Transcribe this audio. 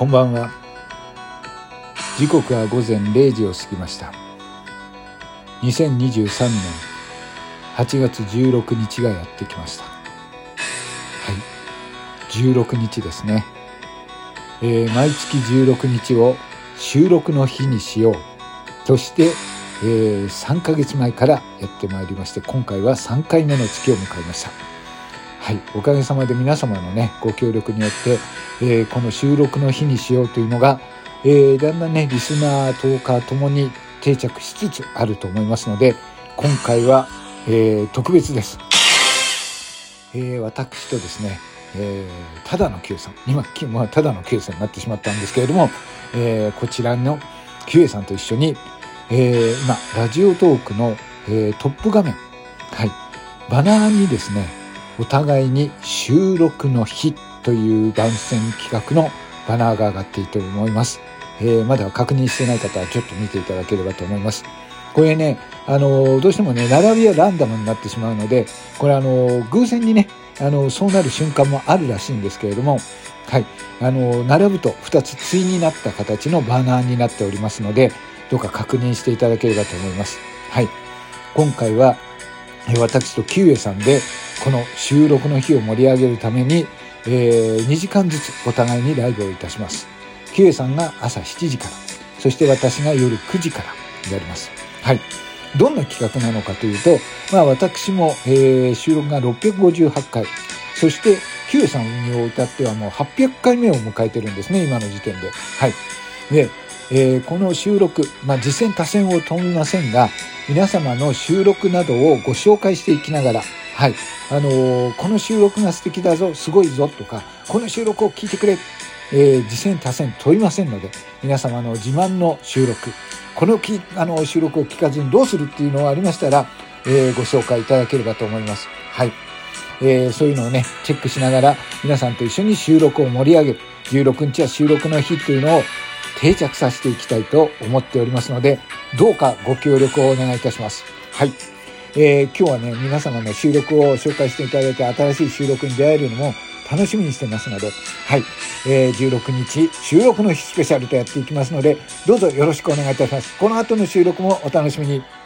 こんばんは。時刻は午前0時を過ぎました。2023年8月16日がやってきました。はい。16日ですね、えー、毎月16日を収録の日にしよう。として、えー、3ヶ月前からやってまいりまして今回は3回目の月を迎えました。はい、おかげさまで皆様のねご協力によって、えー、この収録の日にしようというのが、えー、だんだんねリスナートーカーともに定着しつつあると思いますので今回は、えー、特別です、え私とですね、えただの Q さん今、まあ、ただの Q さんになってしまったんですけれども、えこちらの Q さんと一緒に、え今ラジオトークの、えトップ画面はい。バナーにですねお互いに収録の日という番宣企画のバナーが上がっていると思います。えー、まだ確認してない方はちょっと見ていただければと思います。これね、あのどうしてもね、並びはランダムになってしまうので、これあの偶然にね、あのそうなる瞬間もあるらしいんですけれども、はい、あの並ぶと2つ対になった形のバナーになっておりますので、どうか確認していただければと思います。はい、今回は私とキウエさんでこの収録の日を盛り上げるために、えー、2時間ずつお互いにライブをいたします。キウエさんが朝7時から、そして私が夜9時からやります。はい。どんな企画なのかというと、まあ私も、えー、収録が658回、そしてキウエさんに至ってはもう800回目を迎えてるんですね、今の時点で。はい。で、えー、この収録、まあ実践多戦を問いませんが、皆様の収録などをご紹介していきながら、はい。あのー、この収録が素敵だぞ、すごいぞとか、この収録を聞いてくれ、えー、次戦多戦問いませんので、皆様の自慢の収録、このきあの収録を聞かずにどうするっていうのがありましたら、えー、ご紹介いただければと思います。はい。えー、そういうのをね、チェックしながら、皆さんと一緒に収録を盛り上げる。16日は収録の日というのを定着させていきたいと思っておりますので、どうかご協力をお願いいたします。はい。えー、今日はね、皆様の収録を紹介していただいて、新しい収録に出会えるのも楽しみにしてますので、はい、えー、16日、収録の日スペシャルとやっていきますので、どうぞよろしくお願いいたします。この後の収録もお楽しみに。